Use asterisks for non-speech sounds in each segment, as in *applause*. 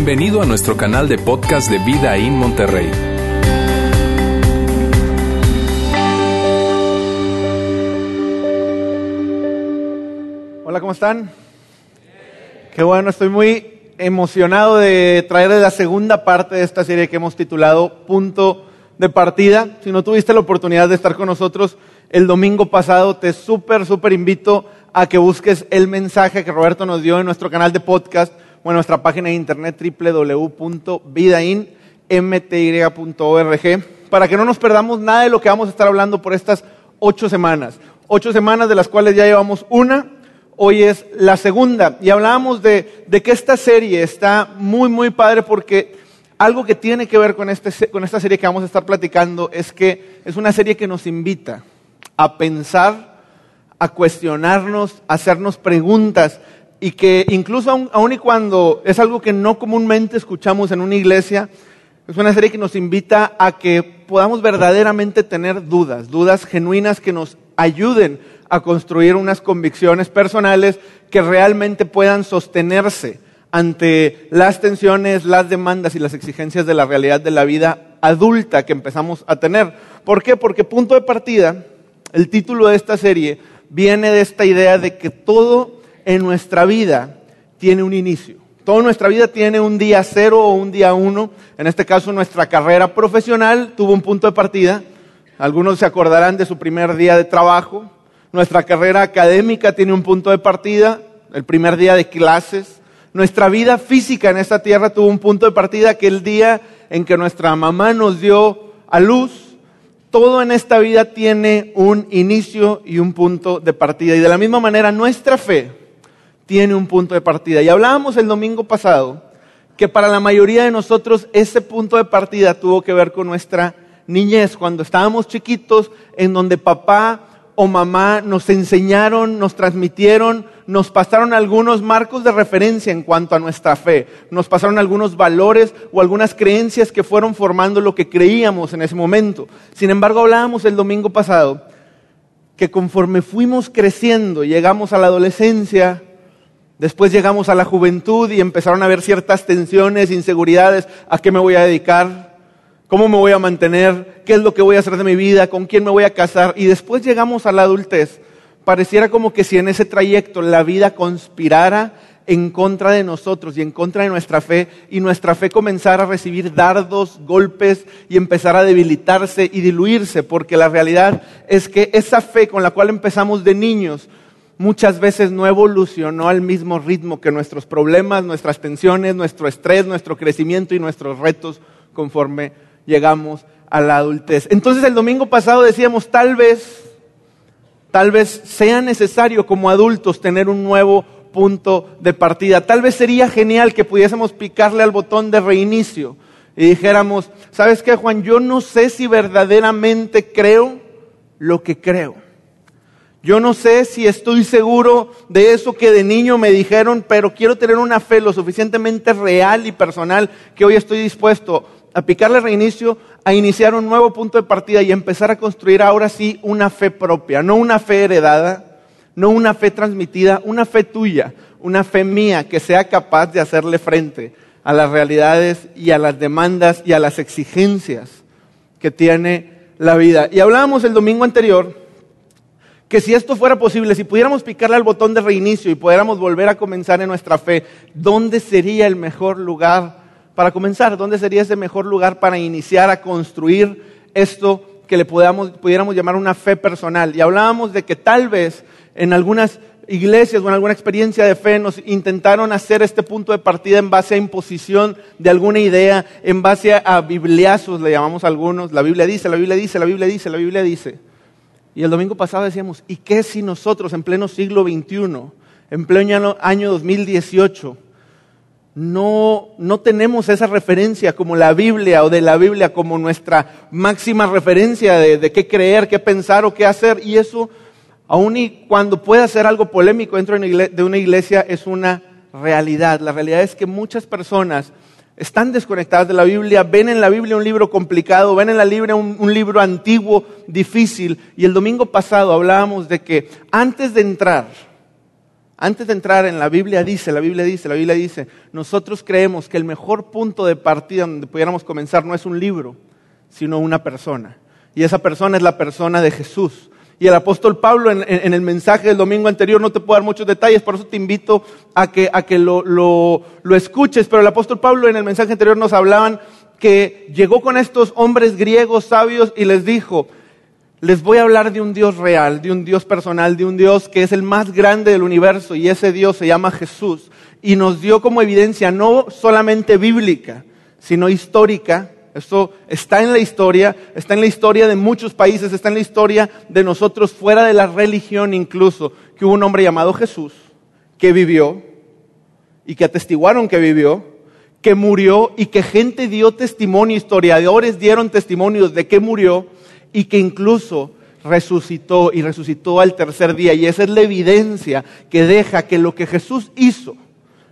Bienvenido a nuestro canal de podcast de Vida en Monterrey. Hola, ¿cómo están? Qué bueno, estoy muy emocionado de traerles la segunda parte de esta serie que hemos titulado Punto de Partida. Si no tuviste la oportunidad de estar con nosotros el domingo pasado, te súper, súper invito a que busques el mensaje que Roberto nos dio en nuestro canal de podcast o en nuestra página de internet www.vidainmty.org para que no nos perdamos nada de lo que vamos a estar hablando por estas ocho semanas. Ocho semanas de las cuales ya llevamos una, hoy es la segunda. Y hablábamos de, de que esta serie está muy, muy padre porque algo que tiene que ver con, este, con esta serie que vamos a estar platicando es que es una serie que nos invita a pensar, a cuestionarnos, a hacernos preguntas y que incluso aun, y cuando es algo que no comúnmente escuchamos en una iglesia, es una serie que nos invita a que podamos verdaderamente tener dudas, dudas genuinas que nos ayuden a construir unas convicciones personales que realmente puedan sostenerse ante las tensiones, las demandas y las exigencias de la realidad de la vida adulta que empezamos a tener. ¿Por qué? Porque punto de partida, el título de esta serie viene de esta idea de que todo en nuestra vida tiene un inicio. Toda nuestra vida tiene un día cero o un día uno. En este caso, nuestra carrera profesional tuvo un punto de partida. Algunos se acordarán de su primer día de trabajo. Nuestra carrera académica tiene un punto de partida, el primer día de clases. Nuestra vida física en esta tierra tuvo un punto de partida que el día en que nuestra mamá nos dio a luz. Todo en esta vida tiene un inicio y un punto de partida. Y de la misma manera, nuestra fe tiene un punto de partida. Y hablábamos el domingo pasado que para la mayoría de nosotros ese punto de partida tuvo que ver con nuestra niñez, cuando estábamos chiquitos, en donde papá o mamá nos enseñaron, nos transmitieron, nos pasaron algunos marcos de referencia en cuanto a nuestra fe, nos pasaron algunos valores o algunas creencias que fueron formando lo que creíamos en ese momento. Sin embargo, hablábamos el domingo pasado que conforme fuimos creciendo, llegamos a la adolescencia, Después llegamos a la juventud y empezaron a haber ciertas tensiones, inseguridades, a qué me voy a dedicar, cómo me voy a mantener, qué es lo que voy a hacer de mi vida, con quién me voy a casar. Y después llegamos a la adultez. Pareciera como que si en ese trayecto la vida conspirara en contra de nosotros y en contra de nuestra fe y nuestra fe comenzara a recibir dardos, golpes y empezar a debilitarse y diluirse, porque la realidad es que esa fe con la cual empezamos de niños muchas veces no evolucionó al mismo ritmo que nuestros problemas, nuestras tensiones, nuestro estrés, nuestro crecimiento y nuestros retos conforme llegamos a la adultez. Entonces el domingo pasado decíamos, tal vez, tal vez sea necesario como adultos tener un nuevo punto de partida. Tal vez sería genial que pudiésemos picarle al botón de reinicio y dijéramos, ¿sabes qué, Juan? Yo no sé si verdaderamente creo lo que creo. Yo no sé si estoy seguro de eso que de niño me dijeron, pero quiero tener una fe lo suficientemente real y personal que hoy estoy dispuesto a picarle reinicio, a iniciar un nuevo punto de partida y empezar a construir ahora sí una fe propia, no una fe heredada, no una fe transmitida, una fe tuya, una fe mía que sea capaz de hacerle frente a las realidades y a las demandas y a las exigencias que tiene la vida. Y hablábamos el domingo anterior que si esto fuera posible, si pudiéramos picarle al botón de reinicio y pudiéramos volver a comenzar en nuestra fe, ¿dónde sería el mejor lugar para comenzar? ¿Dónde sería ese mejor lugar para iniciar a construir esto que le pudiéramos llamar una fe personal? Y hablábamos de que tal vez en algunas iglesias o en alguna experiencia de fe nos intentaron hacer este punto de partida en base a imposición de alguna idea, en base a bibliazos, le llamamos algunos. La Biblia dice, la Biblia dice, la Biblia dice, la Biblia dice. Y el domingo pasado decíamos, ¿y qué si nosotros en pleno siglo XXI, en pleno año 2018, no, no tenemos esa referencia como la Biblia o de la Biblia como nuestra máxima referencia de, qué creer, qué pensar o qué hacer? Y eso, aun y cuando pueda ser algo polémico dentro de una iglesia, es una realidad. La realidad es que muchas personas están desconectadas de la Biblia, ven en la Biblia un libro complicado, ven en la Biblia un, libro antiguo, difícil. Y el domingo pasado hablábamos de que antes de entrar Antes de entrar en la Biblia dice, la Biblia dice, la Biblia dice, nosotros creemos que el mejor punto de partida donde pudiéramos comenzar no es un libro, sino una persona. Y esa persona es la persona de Jesús. Y el apóstol Pablo en, el mensaje del domingo anterior, no te puedo dar muchos detalles, por eso te invito a que, a que lo, lo, lo escuches, pero el apóstol Pablo en el mensaje anterior nos hablaban que llegó con estos hombres griegos sabios y les dijo, les voy a hablar de un Dios real, de un Dios personal, de un Dios que es el más grande del universo y ese Dios se llama Jesús. Y nos dio como evidencia no solamente bíblica, sino histórica, esto está en la historia, está en la historia de muchos países, está en la historia de nosotros fuera de la religión incluso, que hubo un hombre llamado Jesús que vivió y que atestiguaron que vivió, que murió y que gente dio testimonio, historiadores dieron testimonios de que murió y que incluso resucitó y resucitó al tercer día. Y esa es la evidencia que deja que lo que Jesús hizo,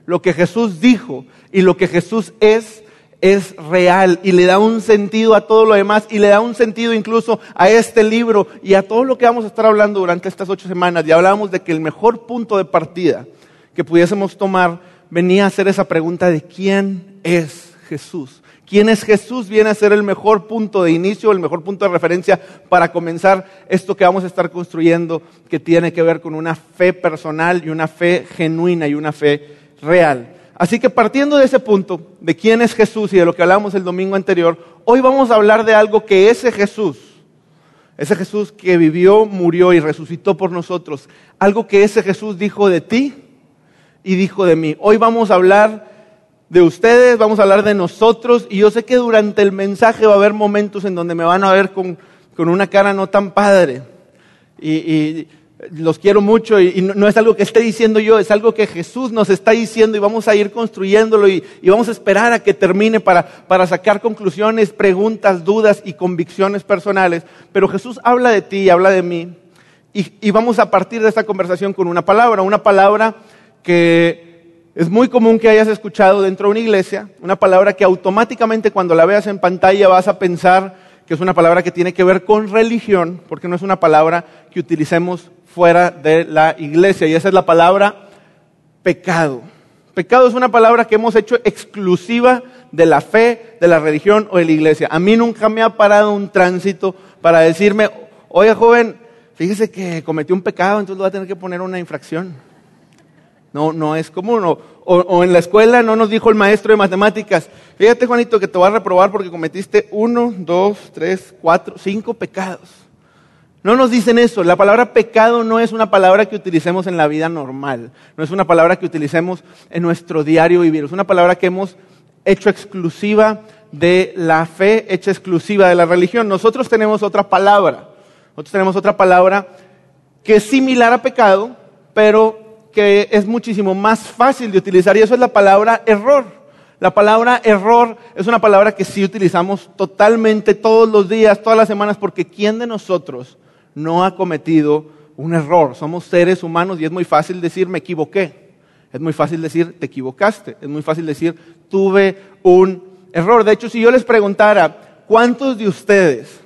lo que Jesús dijo y lo que Jesús es, es real y le da un sentido a todo lo demás y le da un sentido incluso a este libro y a todo lo que vamos a estar hablando durante estas ocho semanas. Y hablábamos de que el mejor punto de partida que pudiésemos tomar venía a hacer esa pregunta de quién es Jesús. ¿Quién es Jesús? Viene a ser el mejor punto de inicio, el mejor punto de referencia para comenzar esto que vamos a estar construyendo, que tiene que ver con una fe personal y una fe genuina y una fe real. Así que partiendo de ese punto, de quién es Jesús y de lo que hablamos el domingo anterior, hoy vamos a hablar de algo que ese Jesús, ese Jesús que vivió, murió y resucitó por nosotros, algo que ese Jesús dijo de ti y dijo de mí. Hoy vamos a hablar de ustedes, vamos a hablar de nosotros y yo sé que durante el mensaje va a haber momentos en donde me van a ver con, una cara no tan padre. y los quiero mucho y, no, es algo que esté diciendo yo, es algo que Jesús nos está diciendo y vamos a ir construyéndolo y, vamos a esperar a que termine para, para, sacar conclusiones, preguntas, dudas y convicciones personales. Pero Jesús habla de ti habla de mí y, y vamos a partir de esta conversación con una palabra, una palabra que es muy común que hayas escuchado dentro de una iglesia, una palabra que automáticamente cuando la veas en pantalla vas a pensar que es una palabra que tiene que ver con religión, porque no es una palabra que utilicemos fuera de la iglesia. Y esa es la palabra pecado. Pecado es una palabra que hemos hecho exclusiva de la fe, de la religión o de la iglesia. A mí nunca me ha parado un tránsito para decirme, oye joven, fíjese que cometió un pecado, entonces va a tener que poner una infracción. No, no es común. O, o, en la escuela no nos dijo el maestro de matemáticas, fíjate Juanito que te va a reprobar porque cometiste uno, dos, tres, cuatro, cinco pecados. No nos dicen eso. La palabra pecado no es una palabra que utilicemos en la vida normal. No es una palabra que utilicemos en nuestro diario vivir. Es una palabra que hemos hecho exclusiva de la fe, hecha exclusiva de la religión. Nosotros tenemos otra palabra. Nosotros tenemos otra palabra que es similar a pecado, pero que es muchísimo más fácil de utilizar y eso es la palabra error. La palabra error es una palabra que sí utilizamos totalmente todos los días, todas las semanas, porque ¿quién de nosotros no ha cometido un error. Somos seres humanos y es muy fácil decir me equivoqué. Es muy fácil decir te equivocaste. Es muy fácil decir tuve un error. De hecho, si yo les preguntara cuántos de ustedes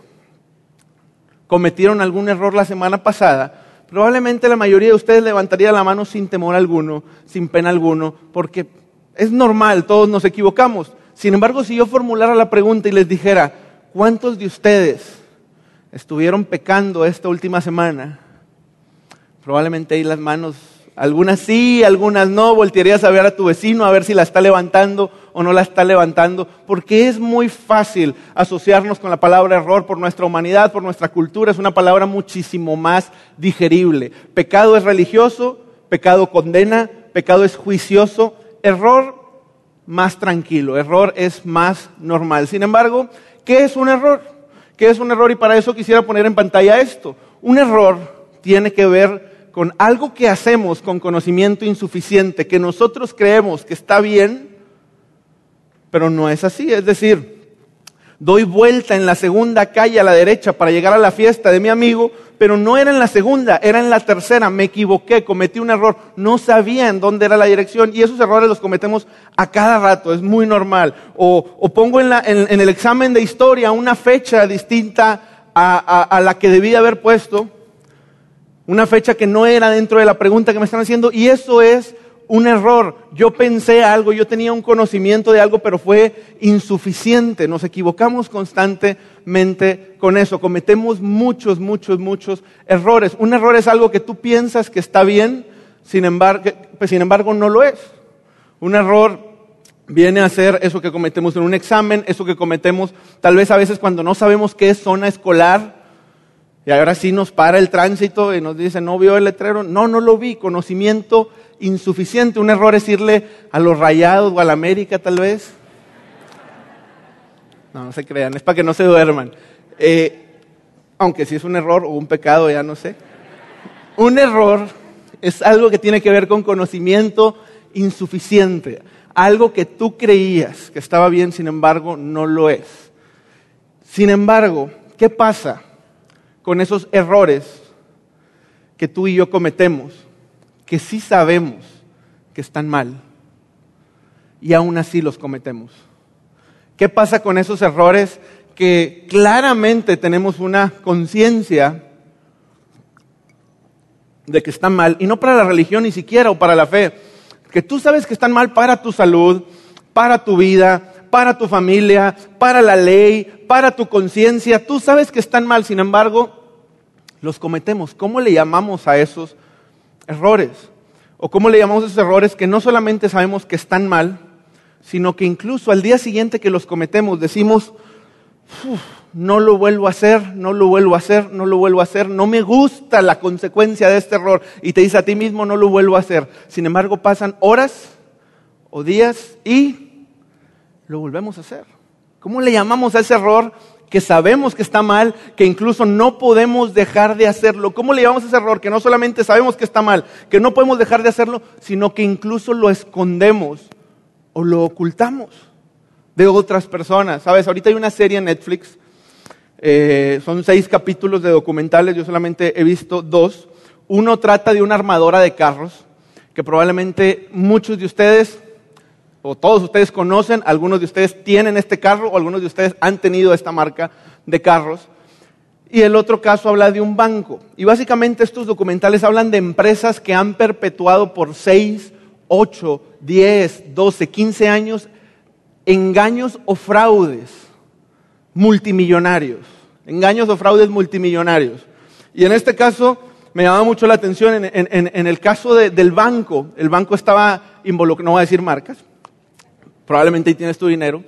cometieron algún error la semana pasada, probablemente la mayoría de ustedes levantaría la mano sin temor alguno, sin pena alguno, porque es normal, todos nos equivocamos. Sin embargo, si yo formulara la pregunta y les dijera, ¿cuántos de ustedes estuvieron pecando esta última semana, probablemente ahí las manos, algunas sí, algunas no, voltearías a ver a tu vecino a ver si la está levantando o no la está levantando, porque es muy fácil asociarnos con la palabra error por nuestra humanidad, por nuestra cultura, es una palabra muchísimo más digerible. Pecado es religioso, pecado condena, pecado es juicioso, error más tranquilo, error es más normal. Sin embargo, ¿qué es un error? ¿Qué es un error? Y para eso quisiera poner en pantalla esto. Un error tiene que ver con algo que hacemos con conocimiento insuficiente, que nosotros creemos que está bien, pero no es así. Es decir, doy vuelta en la segunda calle a la derecha para llegar a la fiesta de mi amigo, pero no era en la segunda, era en la tercera, me equivoqué, cometí un error, no sabía en dónde era la dirección y esos errores los cometemos a cada rato, es muy normal. O, pongo en, el examen de historia una fecha distinta a, a la que debía haber puesto Una fecha que no era dentro de la pregunta que me están haciendo y eso es un error. Yo pensé algo, yo tenía un conocimiento de algo, pero fue insuficiente. Nos equivocamos constantemente con eso. Cometemos muchos, muchos, muchos errores. Un error es algo que tú piensas que está bien, sin embargo, pues, sin embargo no lo es. Un error viene a ser eso que cometemos en un examen, eso que cometemos tal vez a veces cuando no sabemos qué es zona escolar. Y ahora sí nos para el tránsito y nos dice, ¿no vio el letrero? No, no lo vi. Conocimiento insuficiente. Un error es irle a los rayados o a la América tal vez. No, no se crean, es para que no se duerman. Eh, aunque si es un error o un pecado, ya no sé. Un error es algo que tiene que ver con conocimiento insuficiente. Algo que tú creías que estaba bien, sin embargo, no lo es. Sin embargo, ¿qué pasa con esos errores que tú y yo cometemos? Que sí sabemos que están mal y aún así los cometemos. ¿Qué pasa con esos errores que claramente tenemos una conciencia de que están mal, y no para la religión ni siquiera o para la fe, que tú sabes que están mal para tu salud, para tu vida, para tu familia, para la ley, para tu conciencia, tú sabes que están mal, sin embargo, los cometemos. ¿Cómo le llamamos a esos errores. O cómo le llamamos esos errores que no solamente sabemos que están mal, sino que incluso al día siguiente que los cometemos decimos, no lo vuelvo a hacer, no lo vuelvo a hacer, no lo vuelvo a hacer, no me gusta la consecuencia de este error. Y te dice a ti mismo, no lo vuelvo a hacer. Sin embargo, pasan horas o días y lo volvemos a hacer. ¿Cómo le llamamos a ese error que sabemos que está mal, que incluso no podemos dejar de hacerlo. ¿Cómo le llamamos ese error? Que no solamente sabemos que está mal, que no podemos dejar de hacerlo, sino que incluso lo escondemos o lo ocultamos de otras personas. Sabes, ahorita hay una serie en Netflix, eh, son seis capítulos de documentales, yo solamente he visto dos. Uno trata de una armadora de carros, que probablemente muchos de ustedes o todos ustedes conocen, algunos de ustedes tienen este carro o algunos de ustedes han tenido esta marca de carros. Y el otro caso habla de un banco. Y básicamente estos documentales hablan de empresas que han perpetuado por 6, 8, 10, 12, 15 años engaños o fraudes multimillonarios. Engaños o fraudes multimillonarios. Y en este caso me llama mucho la atención, en, el caso del banco, el banco estaba involucrado, no voy a decir marcas, probablemente ahí tienes tu dinero.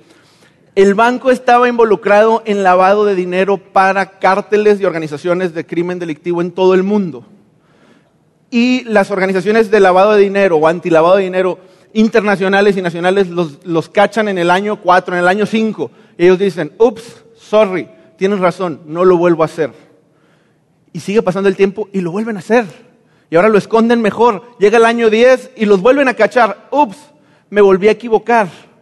El banco estaba involucrado en lavado de dinero para cárteles y organizaciones de crimen delictivo en todo el mundo. Y las organizaciones de lavado de dinero o antilavado de dinero internacionales y nacionales los, los cachan en el año 4, en el año 5. ellos dicen, ups, sorry, tienes razón, no lo vuelvo a hacer. Y sigue pasando el tiempo y lo vuelven a hacer. Y ahora lo esconden mejor. Llega el año 10 y los vuelven a cachar. Ups, me volví a equivocar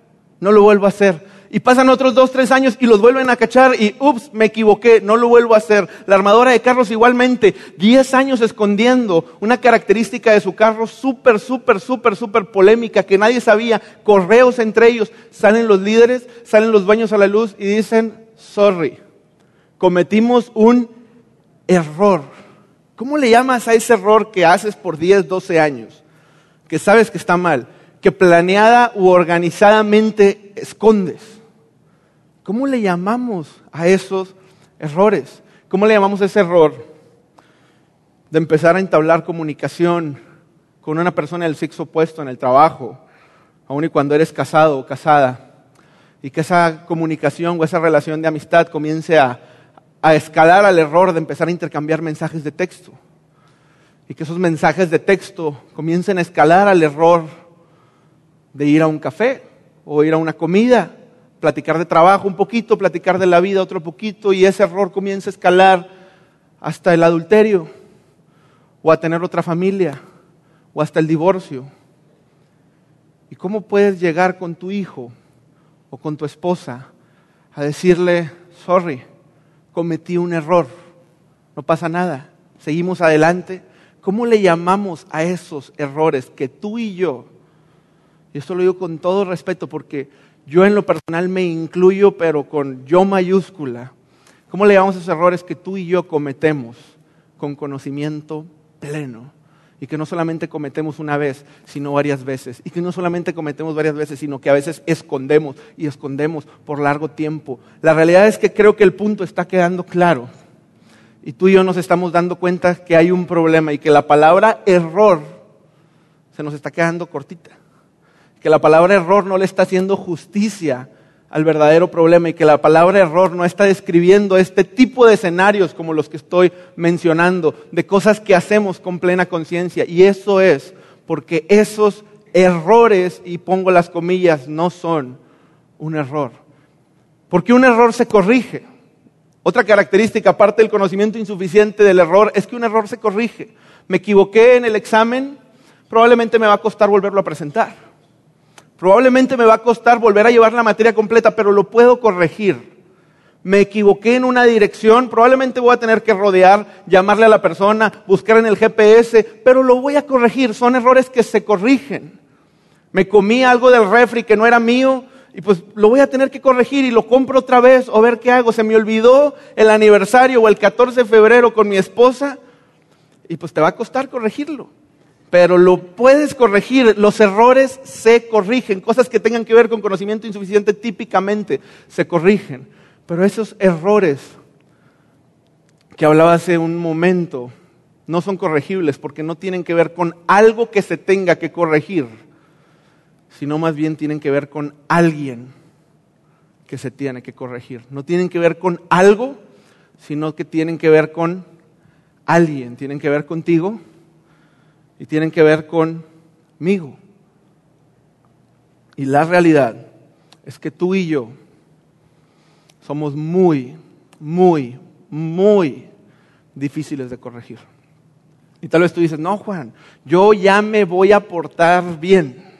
no lo vuelvo a hacer. Y pasan otros dos, tres años y los vuelven a cachar y, ups, me equivoqué, no lo vuelvo a hacer. La armadora de carros igualmente, diez años escondiendo una característica de su carro súper, súper, súper, súper polémica que nadie sabía, correos entre ellos. Salen los líderes, salen los dueños a la luz y dicen, sorry, cometimos un error. ¿Cómo le llamas a ese error que haces por 10, 12 años? Que sabes que está mal que planeada u organizadamente escondes. ¿Cómo le llamamos a esos errores? ¿Cómo le llamamos a ese error de empezar a entablar comunicación con una persona del sexo opuesto en el trabajo, aun y cuando eres casado o casada, y que esa comunicación o esa relación de amistad comience a, a escalar al error de empezar a intercambiar mensajes de texto? Y que esos mensajes de texto comiencen a escalar al error de ir a un café o ir a una comida, platicar de trabajo un poquito, platicar de la vida otro poquito y ese error comienza a escalar hasta el adulterio o a tener otra familia o hasta el divorcio. ¿Y cómo puedes llegar con tu hijo o con tu esposa a decirle, sorry, cometí un error, no pasa nada, seguimos adelante? ¿Cómo le llamamos a esos errores que tú y yo y esto lo digo con todo respeto porque yo en lo personal me incluyo, pero con yo mayúscula. ¿Cómo le llamamos a esos errores que tú y yo cometemos con conocimiento pleno. Y que no solamente cometemos una vez, sino varias veces. Y que no solamente cometemos varias veces, sino que a veces escondemos y escondemos por largo tiempo. La realidad es que creo que el punto está quedando claro. Y tú y yo nos estamos dando cuenta que hay un problema y que la palabra error se nos está quedando cortita. Que la palabra error no le está haciendo justicia al verdadero problema y que la palabra error no está describiendo este tipo de escenarios como los que estoy mencionando, de cosas que hacemos con plena conciencia. Y eso es porque esos errores, y pongo las comillas, no son un error. Porque un error se corrige. Otra característica, aparte del conocimiento insuficiente del error, es que un error se corrige. Me equivoqué en el examen, probablemente me va a costar volverlo a presentar. Probablemente me va a costar volver a llevar la materia completa, pero lo puedo corregir. Me equivoqué en una dirección, probablemente voy a tener que rodear, llamarle a la persona, buscar en el GPS, pero lo voy a corregir. Son errores que se corrigen. Me comí algo del refri que no era mío y pues lo voy a tener que corregir y lo compro otra vez o ver qué hago. Se me olvidó el aniversario o el 14 de febrero con mi esposa y pues te va a costar corregirlo pero lo puedes corregir. Los errores se corrigen. Cosas que tengan que ver con conocimiento insuficiente típicamente se corrigen. Pero esos errores que hablaba hace un momento no son corregibles porque no tienen que ver con algo que se tenga que corregir, sino más bien tienen que ver con alguien que se tiene que corregir. No tienen que ver con algo, sino que tienen que ver con alguien. Tienen que ver contigo y tienen que ver conmigo. Y la realidad es que tú y yo somos muy, muy, muy difíciles de corregir. Y tal vez tú dices, no Juan, yo ya me voy a portar bien.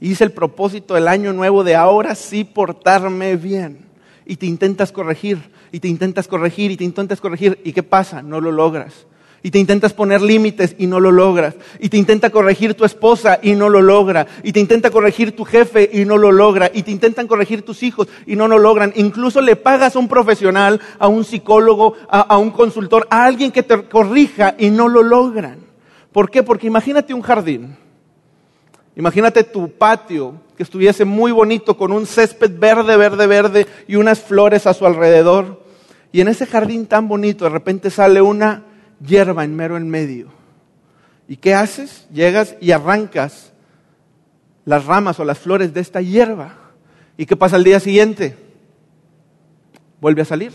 Hice el propósito del año nuevo de ahora sí portarme bien. Y te intentas corregir, y te intentas corregir, y te intentas corregir. ¿Y qué pasa? No lo logras y te intentas poner límites y no lo logras, y te intenta corregir tu esposa y no lo logra, y te intenta corregir tu jefe y no lo logra, y te intentan corregir tus hijos y no lo logran. Incluso le pagas a un profesional, a un psicólogo, a, un consultor, a alguien que te corrija y no lo logran. ¿Por qué? Porque imagínate un jardín. Imagínate tu patio que estuviese muy bonito con un césped verde, verde, verde y unas flores a su alrededor. Y en ese jardín tan bonito de repente sale una hierba en mero en medio. ¿Y qué haces? Llegas y arrancas las ramas o las flores de esta hierba. ¿Y qué pasa al día siguiente? Vuelve a salir.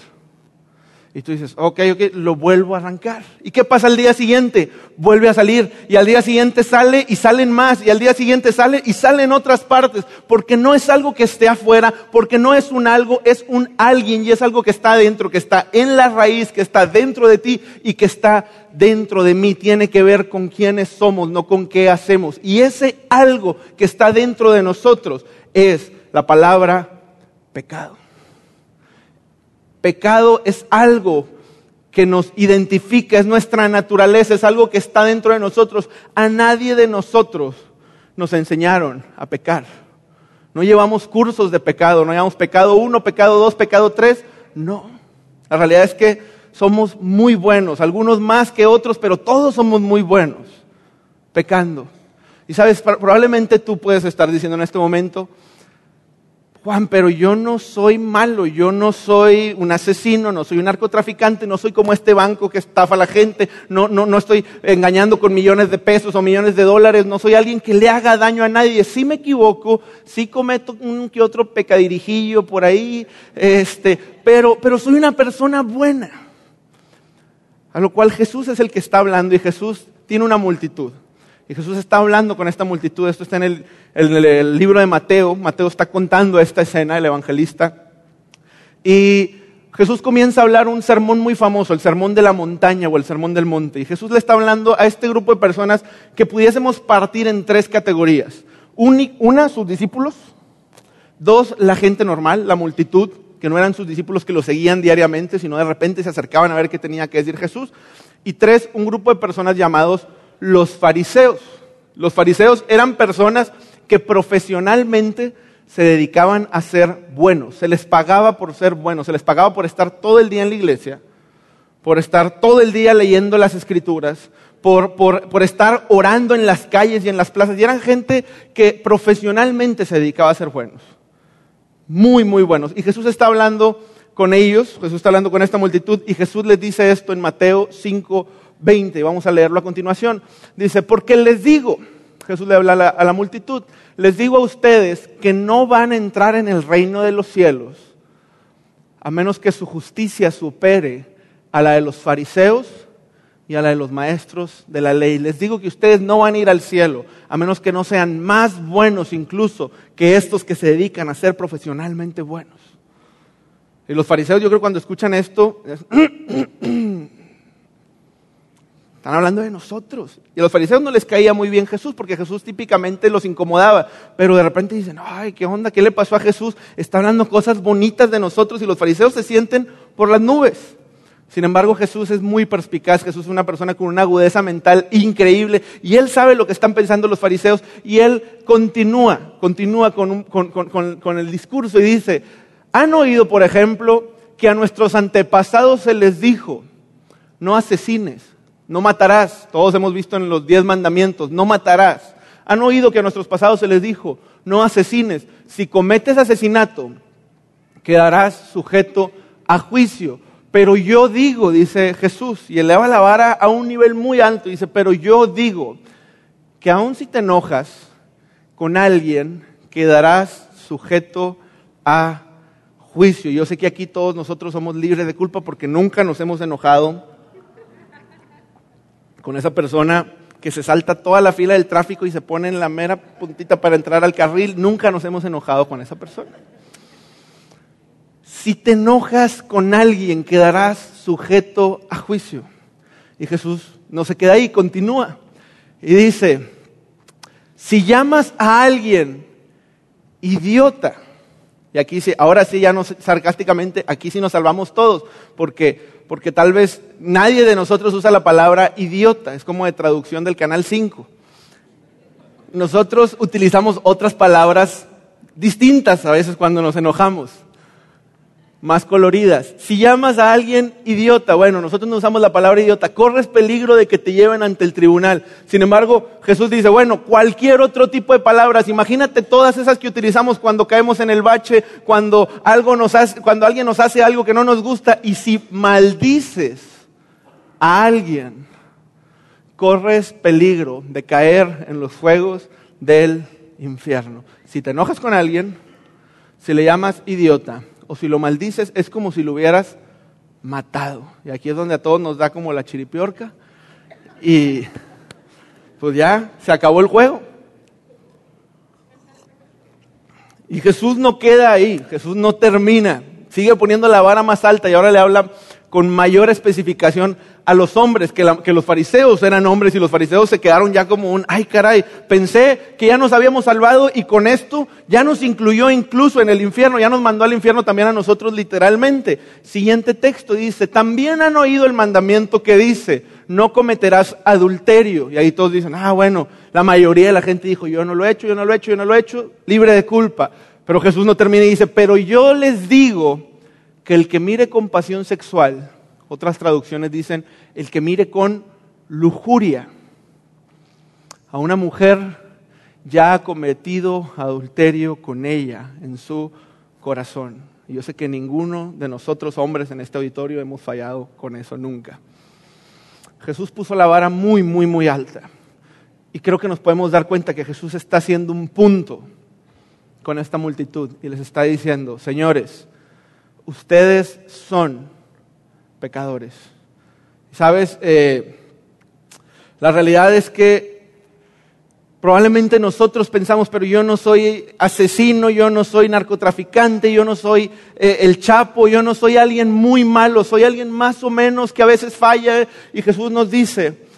Y tú dices, ok, ok, lo vuelvo a arrancar. ¿Y qué pasa al día siguiente? Vuelve a salir. Y al día siguiente sale y salen más. Y al día siguiente sale y salen otras partes. Porque no es algo que esté afuera, porque no es un algo, es un alguien y es algo que está dentro, que está en la raíz, que está dentro de ti y que está dentro de mí. Tiene que ver con quiénes somos, no con qué hacemos. Y ese algo que está dentro de nosotros es la palabra pecado. Pecado es algo que nos identifica, es nuestra naturaleza, es algo que está dentro de nosotros. A nadie de nosotros nos enseñaron a pecar. No llevamos cursos de pecado, no llevamos pecado uno, pecado dos, pecado tres. No. La realidad es que somos muy buenos, algunos más que otros, pero todos somos muy buenos pecando. Y sabes, probablemente tú puedes estar diciendo en este momento, Juan, pero yo no soy malo, yo no soy un asesino, no soy un narcotraficante, no soy como este banco que estafa a la gente, no, no, no estoy engañando con millones de pesos o millones de dólares, no soy alguien que le haga daño a nadie. Sí me equivoco, sí cometo un que otro pecadirijillo por ahí, este, pero, pero soy una persona buena. A lo cual Jesús es el que está hablando y Jesús tiene una multitud. Y Jesús está hablando con esta multitud. Esto está en el, libro de Mateo. Mateo está contando esta escena, el evangelista. Y Jesús comienza a hablar un sermón muy famoso, el sermón de la montaña o el sermón del monte. Y Jesús le está hablando a este grupo de personas que pudiésemos partir en tres categorías. Una, sus discípulos. Dos, la gente normal, la multitud, que no eran sus discípulos que lo seguían diariamente, sino de repente se acercaban a ver qué tenía que decir Jesús. Y tres, un grupo de personas llamados los fariseos. Los fariseos eran personas que profesionalmente se dedicaban a ser buenos, se les pagaba por ser buenos, se les pagaba por estar todo el día en la iglesia, por estar todo el día leyendo las escrituras, por, por, estar orando en las calles y en las plazas. Y eran gente que profesionalmente se dedicaba a ser buenos. Muy, muy buenos. Y Jesús está hablando con ellos, Jesús está hablando con esta multitud y Jesús les dice esto en Mateo 5, 20. Vamos a leerlo a continuación. Dice, porque les digo, Jesús le habla a la, a la multitud, les digo a ustedes que no van a entrar en el reino de los cielos a menos que su justicia supere a la de los fariseos y a la de los maestros de la ley. Les digo que ustedes no van a ir al cielo, a menos que no sean más buenos incluso que estos que se dedican a ser profesionalmente buenos. Y los fariseos yo creo cuando escuchan esto, *clears throat* están hablando de nosotros. Y a los fariseos no les caía muy bien Jesús, porque Jesús típicamente los incomodaba. Pero de repente dicen, ay, ¿qué onda? ¿Qué le pasó a Jesús? Está hablando cosas bonitas de nosotros y los fariseos se sienten por las nubes. Sin embargo, Jesús es muy perspicaz, Jesús es una persona con una agudeza mental increíble y él sabe lo que están pensando los fariseos y él continúa, continúa con, con, con, con el discurso y dice, ¿han oído, por ejemplo, que a nuestros antepasados se les dijo, no asesines? No matarás. Todos hemos visto en los diez mandamientos, no matarás. Han oído que a nuestros pasados se les dijo, no asesines. Si cometes asesinato, quedarás sujeto a juicio. Pero yo digo, dice Jesús, y eleva la vara a un nivel muy alto, dice, pero yo digo que aun si te enojas con alguien, quedarás sujeto a juicio. Yo sé que aquí todos nosotros somos libres de culpa porque nunca nos hemos enojado con esa persona que se salta toda la fila del tráfico y se pone en la mera puntita para entrar al carril. Nunca nos hemos enojado con esa persona. Si te enojas con alguien, quedarás sujeto a juicio. Y Jesús no se queda ahí, continúa. Y dice, si llamas a alguien idiota, y aquí sí, ahora sí ya no sarcásticamente, aquí sí nos salvamos todos, porque porque tal vez nadie de nosotros usa la palabra idiota, es como de traducción del Canal 5. Nosotros utilizamos otras palabras distintas a veces cuando nos enojamos más coloridas. Si llamas a alguien idiota, bueno, nosotros no usamos la palabra idiota, corres peligro de que te lleven ante el tribunal. Sin embargo, Jesús dice, bueno, cualquier otro tipo de palabras, imagínate todas esas que utilizamos cuando caemos en el bache, cuando algo nos hace, cuando alguien nos hace algo que no nos gusta y si maldices a alguien, corres peligro de caer en los fuegos del infierno. Si te enojas con alguien, si le llamas idiota, o si lo maldices, es como si lo hubieras matado. Y aquí es donde a todos nos da como la chiripiorca. Y pues ya se acabó el juego. Y Jesús no queda ahí, Jesús no termina, sigue poniendo la vara más alta y ahora le habla con mayor especificación a los hombres, que, que, los fariseos eran hombres y los fariseos se quedaron ya como un, ay caray, pensé que ya nos habíamos salvado y con esto ya nos incluyó incluso en el infierno, ya nos mandó al infierno también a nosotros literalmente. Siguiente texto dice, también han oído el mandamiento que dice, no cometerás adulterio. Y ahí todos dicen, ah bueno, la mayoría de la gente dijo, yo no lo he hecho, yo no lo he hecho, yo no lo he hecho, libre de culpa. Pero Jesús no termina y dice, pero yo les digo que el que mire con pasión sexual, otras traducciones dicen, el que mire con lujuria a una mujer ya ha cometido adulterio con ella en su corazón. Yo sé que ninguno de nosotros hombres en este auditorio hemos fallado con eso nunca. Jesús puso la vara muy, muy, muy alta. Y creo que nos podemos dar cuenta que Jesús está haciendo un punto con esta multitud y les está diciendo, señores, ustedes son pecadores. Sabes, eh, la realidad es que probablemente nosotros pensamos, pero yo no soy asesino, yo no soy narcotraficante, yo no soy eh, el chapo, yo no soy alguien muy malo, soy alguien más o menos que a veces falla. Y Jesús nos dice,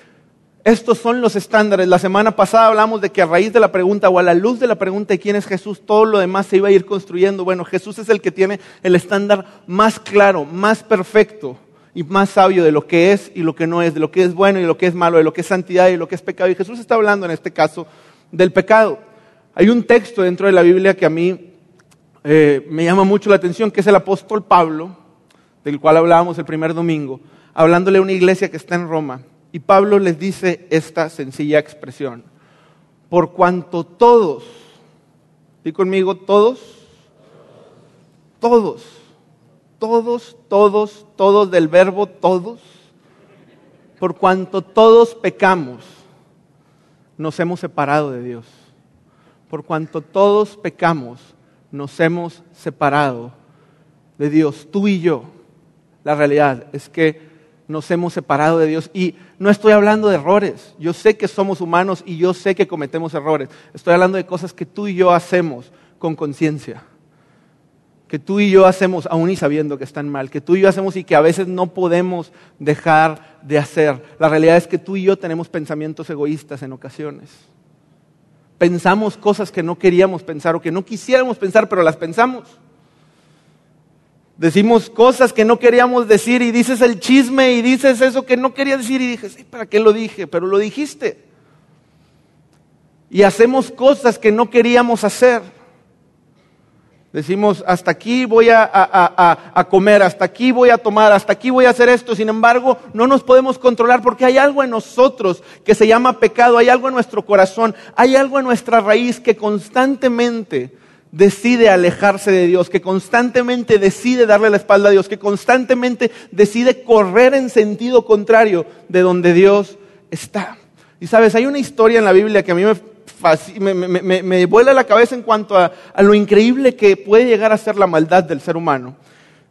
estos son los estándares. La semana pasada hablamos de que a raíz de la pregunta o a la luz de la pregunta de quién es Jesús, todo lo demás se iba a ir construyendo. Bueno, Jesús es el que tiene el estándar más claro, más perfecto y más sabio de lo que es y lo que no es, de lo que es bueno y lo que es malo, de lo que es santidad y lo que es pecado. Y Jesús está hablando en este caso del pecado. Hay un texto dentro de la Biblia que a mí eh, me llama mucho la atención, que es el apóstol Pablo, del cual hablábamos el primer domingo, hablándole a una iglesia que está en Roma Y Pablo les dice esta sencilla expresión. Por cuanto todos, di conmigo todos, todos, todos, todos, todos del verbo todos, por cuanto todos pecamos, nos hemos separado de Dios. Por cuanto todos pecamos, nos hemos separado de Dios, tú y yo. La realidad es que nos hemos separado de Dios. Y no estoy hablando de errores. Yo sé que somos humanos y yo sé que cometemos errores. Estoy hablando de cosas que tú y yo hacemos con conciencia. Que tú y yo hacemos aún y sabiendo que están mal. Que tú y yo hacemos y que a veces no podemos dejar de hacer. La realidad es que tú y yo tenemos pensamientos egoístas en ocasiones. Pensamos cosas que no queríamos pensar o que no quisiéramos pensar, pero las pensamos. Decimos cosas que no queríamos decir y dices el chisme y dices eso que no quería decir y dije, sí, ¿para qué lo dije? Pero lo dijiste. Y hacemos cosas que no queríamos hacer. Decimos, hasta aquí voy a, a, comer, hasta aquí voy a tomar, hasta aquí voy a hacer esto. Sin embargo, no nos podemos controlar porque hay algo en nosotros que se llama pecado, hay algo en nuestro corazón, hay algo en nuestra raíz que constantemente decide alejarse de Dios, que constantemente decide darle la espalda a Dios, que constantemente decide correr en sentido contrario de donde Dios está. Y sabes, hay una historia en la Biblia que a mí me, vuela la cabeza en cuanto a, lo increíble que puede llegar a ser la maldad del ser humano.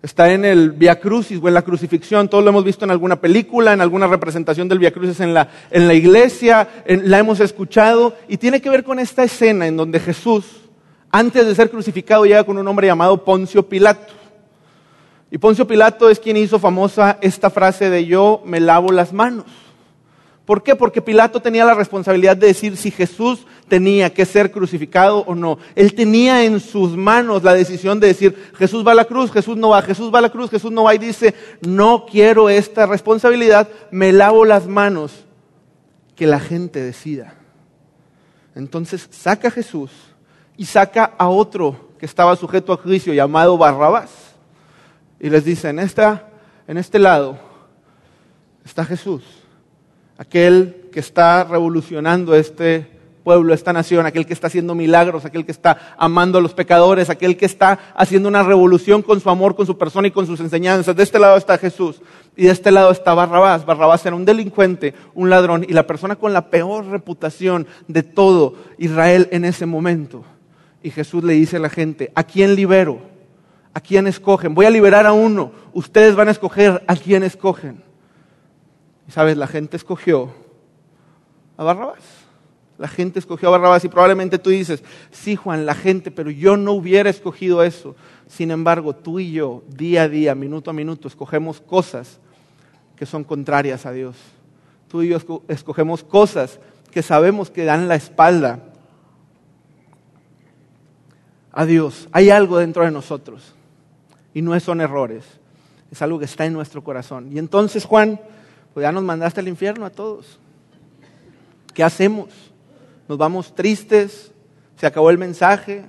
Está en el Via Crucis o en la crucifixión, todos lo hemos visto en alguna película, en alguna representación del Via Crucis en la iglesia, la hemos escuchado, y tiene que ver con esta escena en donde Jesús, antes de ser crucificado llega con un hombre llamado Poncio Pilato. Y Poncio Pilato es quien hizo famosa esta frase de yo me lavo las manos. ¿Por qué? Porque Pilato tenía la responsabilidad de decir si Jesús tenía que ser crucificado o no. Él tenía en sus manos la decisión de decir, Jesús va a la cruz, Jesús no va, Jesús va a la cruz, Jesús no va. Y dice, no quiero esta responsabilidad, me lavo las manos, que la gente decida. Entonces saca a Jesús y saca a otro que estaba sujeto a juicio llamado Barrabás. Y les dice, en, en este lado está Jesús, aquel que está revolucionando este pueblo, esta nación, aquel que está haciendo milagros, aquel que está amando a los pecadores, aquel que está haciendo una revolución con su amor, con su persona y con sus enseñanzas. De este lado está Jesús y de este lado está Barrabás. Barrabás era un delincuente, un ladrón y la persona con la peor reputación de todo Israel en ese momento. Y Jesús le dice a la gente, ¿a quién libero? ¿A quién escogen? Voy a liberar a uno. Ustedes van a escoger a quién escogen. Y sabes, la gente escogió a Barrabás. La gente escogió a Barrabás y probablemente tú dices, sí Juan, la gente, pero yo no hubiera escogido eso. Sin embargo, tú y yo, día a día, minuto a minuto, escogemos cosas que son contrarias a Dios. Tú y yo escogemos cosas que sabemos que dan la espalda a Dios. Hay algo dentro de nosotros. Y no son errores. Es algo que está en nuestro corazón. Y entonces, Juan, pues ya nos mandaste al infierno a todos. ¿Qué hacemos? ¿Nos vamos tristes? ¿Se acabó el mensaje?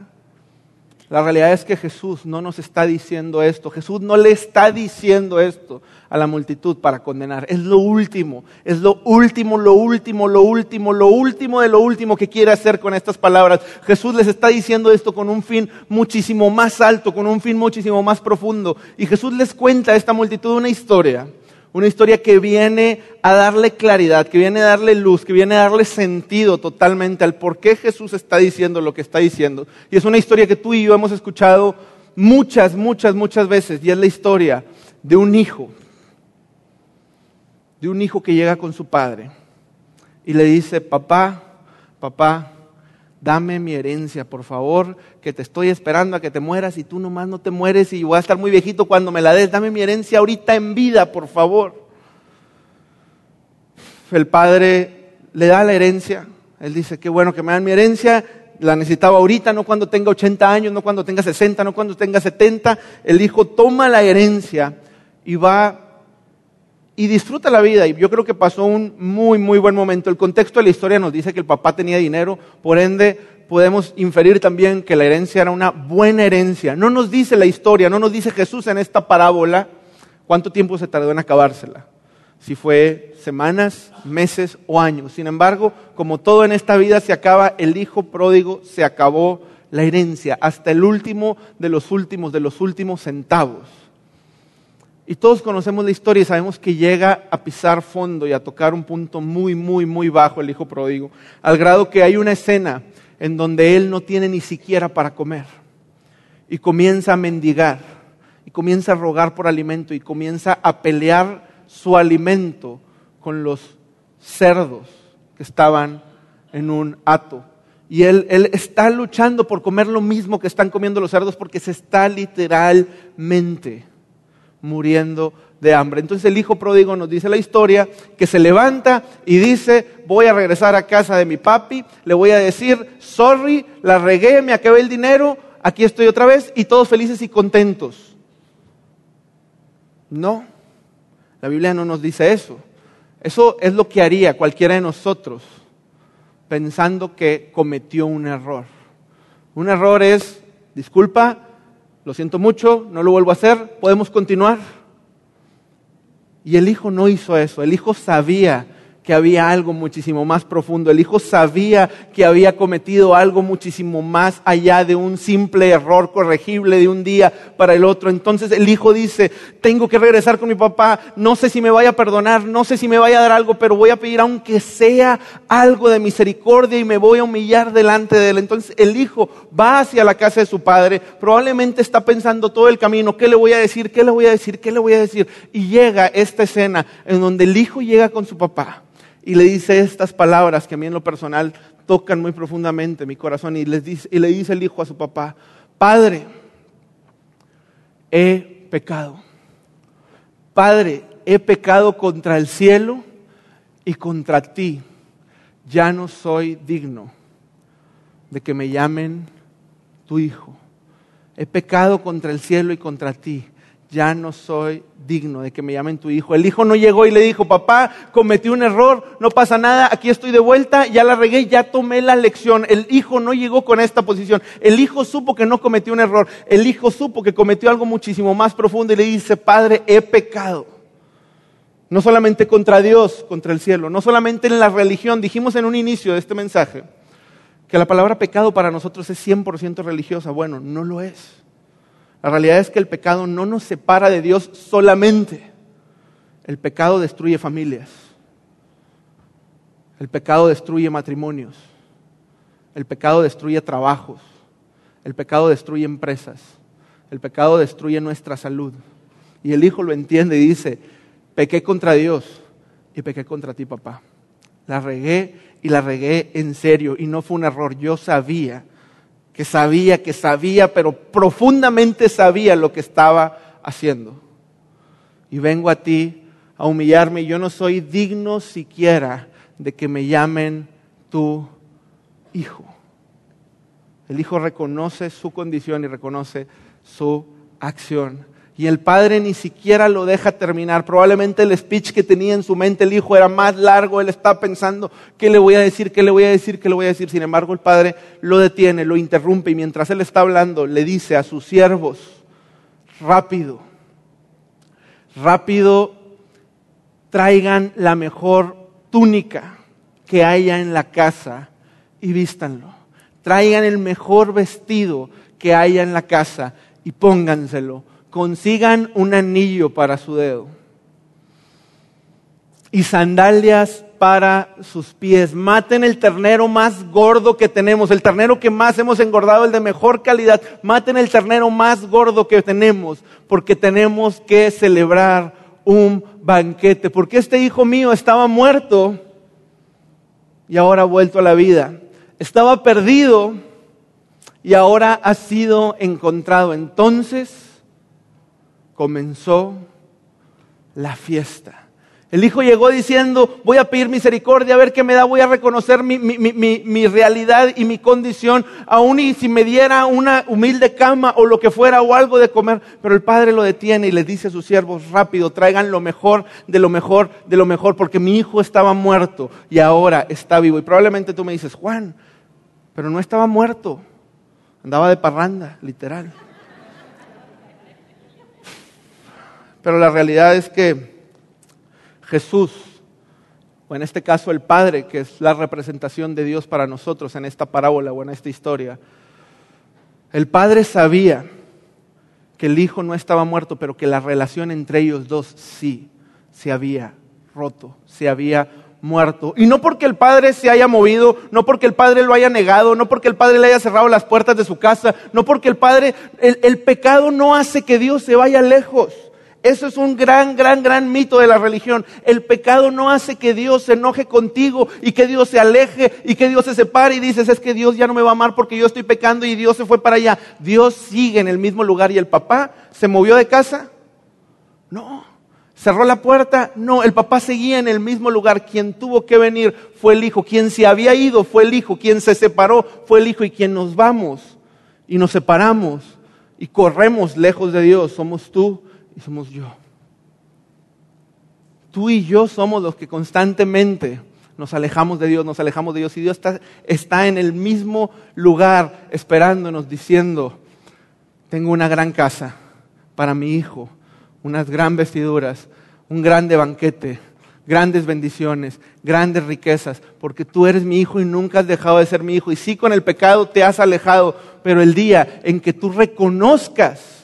La realidad es que Jesús no nos está diciendo esto. Jesús no le está diciendo esto a la multitud para condenar. Es lo último, es lo último, lo último, lo último, lo último de lo último que quiere hacer con estas palabras. Jesús les está diciendo esto con un fin muchísimo más alto, con un fin muchísimo más profundo. Y Jesús les cuenta a esta multitud una historia una historia que viene a darle claridad, que viene a darle luz, que viene a darle sentido totalmente al por qué Jesús está diciendo lo que está diciendo. Y es una historia que tú y yo hemos escuchado muchas, muchas, muchas veces. Y es la historia de un hijo, de un hijo que llega con su padre y le dice, papá, papá, dame mi herencia, por favor, que te estoy esperando a que te mueras y tú nomás no te mueres y voy a estar muy viejito cuando me la des, dame mi herencia ahorita en vida, por favor. El padre le da la herencia, él dice, qué bueno que me dan mi herencia, la necesitaba ahorita, no cuando tenga 80 años, no cuando tenga 60, no cuando tenga 70. El hijo toma la herencia y va y disfruta la vida. Y yo creo que pasó un muy, muy buen momento. El contexto de la historia nos dice que el papá tenía dinero, por ende podemos inferir también que la herencia era una buena herencia. No nos dice la historia, no nos dice Jesús en esta parábola cuánto tiempo se tardó en acabársela. si fue semanas, meses o años. Sin embargo, como todo en esta vida se acaba, el hijo pródigo se acabó la herencia, hasta el último de los últimos, de los últimos centavos. Y todos conocemos la historia y sabemos que llega a pisar fondo y a tocar un punto muy, muy, muy bajo el hijo pródigo, al grado que hay una escena en donde él no tiene ni siquiera para comer y comienza a mendigar y comienza a rogar por alimento y comienza a pelear su alimento con los cerdos que estaban en un hato. Y él, él, está luchando por comer lo mismo que están comiendo los cerdos porque se está literalmente muriendo de hambre. Entonces el hijo pródigo nos dice la historia que se levanta y dice, voy a regresar a casa de mi papi, le voy a decir, sorry, la regué, me acabé el dinero, aquí estoy otra vez y todos felices y contentos. No, la Biblia no nos dice eso. Eso es lo que haría cualquiera de nosotros pensando que cometió un error. Un error es, disculpa, lo siento mucho, no lo vuelvo a hacer, podemos continuar. Y el hijo no hizo eso, el hijo sabía que había algo muchísimo más profundo. El hijo sabía que había cometido algo muchísimo más allá de un simple error corregible de un día para el otro. Entonces el hijo dice, tengo que regresar con mi papá, no sé si me vaya a perdonar, no sé si me vaya a dar algo, pero voy a pedir aunque sea algo de misericordia y me voy a humillar delante de él. Entonces el hijo va hacia la casa de su padre, probablemente está pensando todo el camino, ¿qué le voy a decir? ¿Qué le voy a decir? ¿Qué le voy a decir? Y llega esta escena en donde el hijo llega con su papá y le dice estas palabras que a mí en lo personal tocan muy profundamente mi corazón y, dice, y le dice el hijo a su papá, Padre, he pecado. Padre, he pecado contra el cielo y contra ti. Ya no soy digno de que me llamen tu hijo. He pecado contra el cielo y contra ti ya no soy digno de que me llamen tu hijo. El hijo no llegó y le dijo, papá, cometí un error, no pasa nada, aquí estoy de vuelta, ya la regué, ya tomé la lección. El hijo no llegó con esta posición. El hijo supo que no cometió un error. El hijo supo que cometió algo muchísimo más profundo y le dice, padre, he pecado. No solamente contra Dios, contra el cielo, no solamente en la religión. Dijimos en un inicio de este mensaje que la palabra pecado para nosotros es 100% religiosa. Bueno, no lo es. La realidad es que el pecado no nos separa de Dios solamente. El pecado destruye familias. El pecado destruye matrimonios. El pecado destruye trabajos. El pecado destruye empresas. El pecado destruye nuestra salud. Y el hijo lo entiende y dice, pequé contra Dios y pequé contra ti, papá. La regué y la regué en serio y no fue un error. Yo sabía que sabía, que sabía, pero profundamente sabía lo que estaba haciendo. Y vengo a ti a humillarme. Yo no soy digno siquiera de que me llamen tu hijo. El hijo reconoce su condición y reconoce su acción. Y el padre ni siquiera lo deja terminar. Probablemente el speech que tenía en su mente el hijo era más largo. Él está pensando, ¿qué le voy a decir? ¿Qué le voy a decir? ¿Qué le voy a decir? Sin embargo, el padre lo detiene, lo interrumpe y mientras él está hablando, le dice a sus siervos, rápido, rápido, traigan la mejor túnica que haya en la casa y vístanlo. Traigan el mejor vestido que haya en la casa y pónganselo consigan un anillo para su dedo y sandalias para sus pies. Maten el ternero más gordo que tenemos, el ternero que más hemos engordado, el de mejor calidad. Maten el ternero más gordo que tenemos, porque tenemos que celebrar un banquete, porque este hijo mío estaba muerto y ahora ha vuelto a la vida. Estaba perdido y ahora ha sido encontrado. Entonces, comenzó la fiesta. El hijo llegó diciendo, voy a pedir misericordia, a ver qué me da, voy a reconocer mi, realidad y mi condición, aun y si me diera una humilde cama o lo que fuera o algo de comer. Pero el padre lo detiene y le dice a sus siervos, rápido, traigan lo mejor, de lo mejor, de lo mejor, porque mi hijo estaba muerto y ahora está vivo. Y probablemente tú me dices, Juan, pero no estaba muerto, andaba de parranda, literal. Pero la realidad es que Jesús, o en este caso el Padre, que es la representación de Dios para nosotros en esta parábola o en esta historia, el Padre sabía que el Hijo no estaba muerto, pero que la relación entre ellos dos sí se había roto, se había muerto. Y no porque el Padre se haya movido, no porque el Padre lo haya negado, no porque el Padre le haya cerrado las puertas de su casa, no porque el Padre, el, el pecado no hace que Dios se vaya lejos. Eso es un gran, gran, gran mito de la religión. El pecado no hace que Dios se enoje contigo y que Dios se aleje y que Dios se separe y dices, es que Dios ya no me va a amar porque yo estoy pecando y Dios se fue para allá. Dios sigue en el mismo lugar y el papá se movió de casa. No. ¿Cerró la puerta? No, el papá seguía en el mismo lugar. Quien tuvo que venir fue el hijo. Quien se había ido fue el hijo. Quien se separó fue el hijo. Y quien nos vamos y nos separamos y corremos lejos de Dios somos tú somos yo. Tú y yo somos los que constantemente nos alejamos de Dios, nos alejamos de Dios. Y Dios está, está en el mismo lugar esperándonos, diciendo, tengo una gran casa para mi hijo, unas gran vestiduras, un grande banquete, grandes bendiciones, grandes riquezas, porque tú eres mi hijo y nunca has dejado de ser mi hijo. Y sí con el pecado te has alejado, pero el día en que tú reconozcas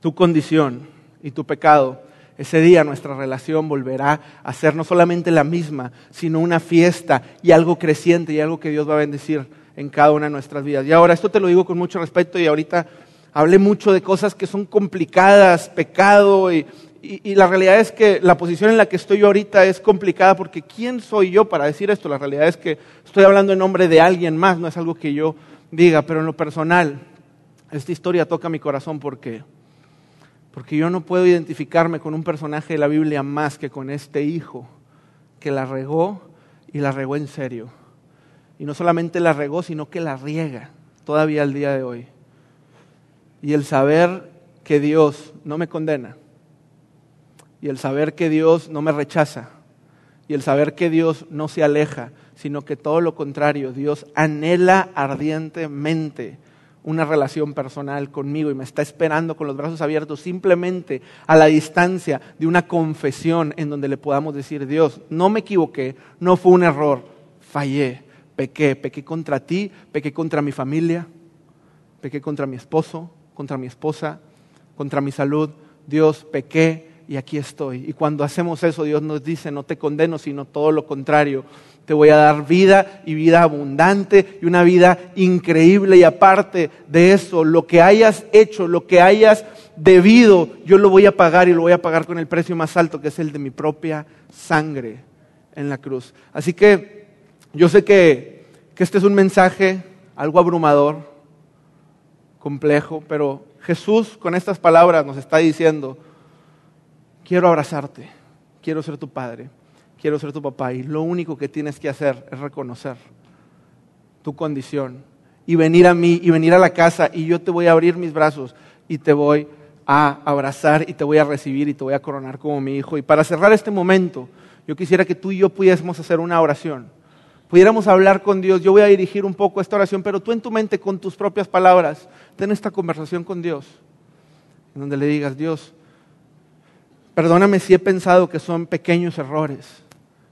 tu condición y tu pecado, ese día nuestra relación volverá a ser no solamente la misma, sino una fiesta y algo creciente y algo que Dios va a bendecir en cada una de nuestras vidas. Y ahora, esto te lo digo con mucho respeto y ahorita hablé mucho de cosas que son complicadas, pecado y, la realidad es que la posición en la que estoy yo ahorita es complicada porque ¿quién soy yo para decir esto? La realidad es que estoy hablando en nombre de alguien más, no es algo que yo diga, pero en lo personal, esta historia toca mi corazón porque porque yo no puedo identificarme con un personaje de la Biblia más que con este hijo que la regó y la regó en serio. Y no solamente la regó, sino que la riega todavía al día de hoy. Y el saber que Dios no me condena, y el saber que Dios no me rechaza, y el saber que Dios no se aleja, sino que todo lo contrario, Dios anhela ardientemente una relación personal conmigo y me está esperando con los brazos abiertos simplemente a la distancia de una confesión en donde le podamos decir, Dios, no me equivoqué, no fue un error, fallé, pequé, pequé contra ti, pequé contra mi familia, pequé contra mi esposo, contra mi esposa, contra mi salud, Dios, pequé y aquí estoy. Y cuando hacemos eso, Dios nos dice, no te condeno, sino todo lo contrario, te voy a dar vida y vida abundante y una vida increíble. Y aparte de eso, lo que hayas hecho, lo que hayas debido, yo lo voy a pagar y lo voy a pagar con el precio más alto, que es el de mi propia sangre en la cruz. Así que yo sé que, que este es un mensaje algo abrumador, complejo, pero Jesús con estas palabras nos está diciendo, quiero abrazarte, quiero ser tu padre quiero ser tu papá y lo único que tienes que hacer es reconocer tu condición y venir a mí y venir a la casa y yo te voy a abrir mis brazos y te voy a abrazar y te voy a recibir y te voy a coronar como mi hijo. Y para cerrar este momento, yo quisiera que tú y yo pudiésemos hacer una oración. Pudiéramos hablar con Dios. Yo voy a dirigir un poco esta oración, pero tú en tu mente, con tus propias palabras, ten esta conversación con Dios. En donde le digas, Dios, perdóname si he pensado que son pequeños errores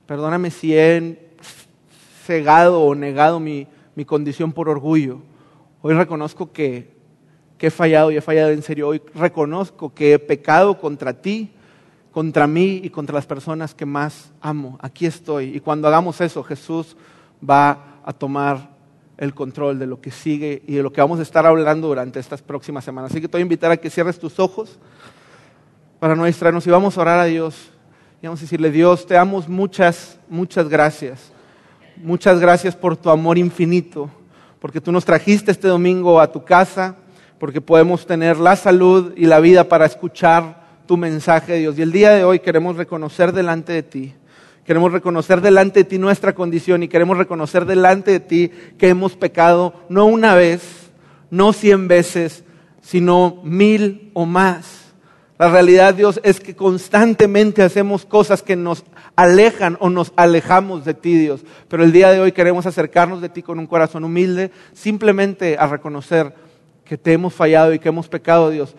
Perdóname si he cegado o negado mi, condición por orgullo. Hoy reconozco que, que he fallado y he fallado en serio. Hoy reconozco que he pecado contra ti, contra mí y contra las personas que más amo. Aquí estoy. Y cuando hagamos eso, Jesús va a tomar el control de lo que sigue y de lo que vamos a estar hablando durante estas próximas semanas. Así que te voy a invitar a que cierres tus ojos para no distraernos y vamos a orar a Dios. Y vamos a decirle, Dios, te damos muchas, muchas gracias. Muchas gracias por tu amor infinito, porque tú nos trajiste este domingo a tu casa, porque podemos tener la salud y la vida para escuchar tu mensaje, Dios. Y el día de hoy queremos reconocer delante de ti, queremos reconocer delante de ti nuestra condición y queremos reconocer delante de ti que hemos pecado no una vez, no cien veces, sino mil o más. La realidad, Dios, es que constantemente hacemos cosas que nos alejan o nos alejamos de ti, Dios. Pero el día de hoy queremos acercarnos de ti con un corazón humilde, simplemente a reconocer que te hemos fallado y que hemos pecado, Dios.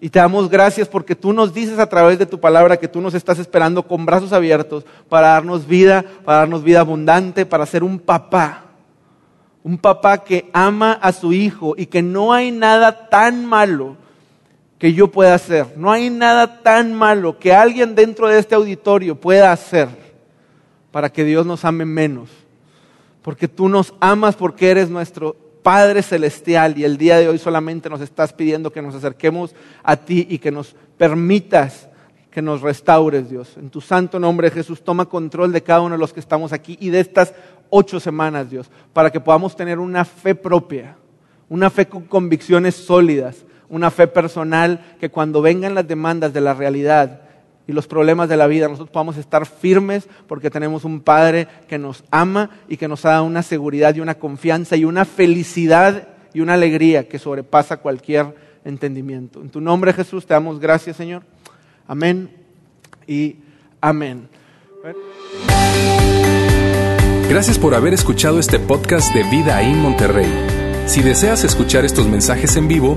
Y te damos gracias porque tú nos dices a través de tu palabra que tú nos estás esperando con brazos abiertos para darnos vida, para darnos vida abundante, para ser un papá. Un papá que ama a su hijo y que no hay nada tan malo que yo pueda hacer. No hay nada tan malo que alguien dentro de este auditorio pueda hacer para que Dios nos ame menos. Porque tú nos amas porque eres nuestro Padre Celestial y el día de hoy solamente nos estás pidiendo que nos acerquemos a ti y que nos permitas que nos restaures, Dios. En tu santo nombre, Jesús, toma control de cada uno de los que estamos aquí y de estas ocho semanas, Dios, para que podamos tener una fe propia, una fe con convicciones sólidas, una fe personal que cuando vengan las demandas de la realidad y los problemas de la vida, nosotros podamos estar firmes porque tenemos un Padre que nos ama y que nos da una seguridad y una confianza y una felicidad y una alegría que sobrepasa cualquier entendimiento. En tu nombre Jesús te damos gracias Señor. Amén y amén. Gracias por haber escuchado este podcast de Vida en Monterrey. Si deseas escuchar estos mensajes en vivo,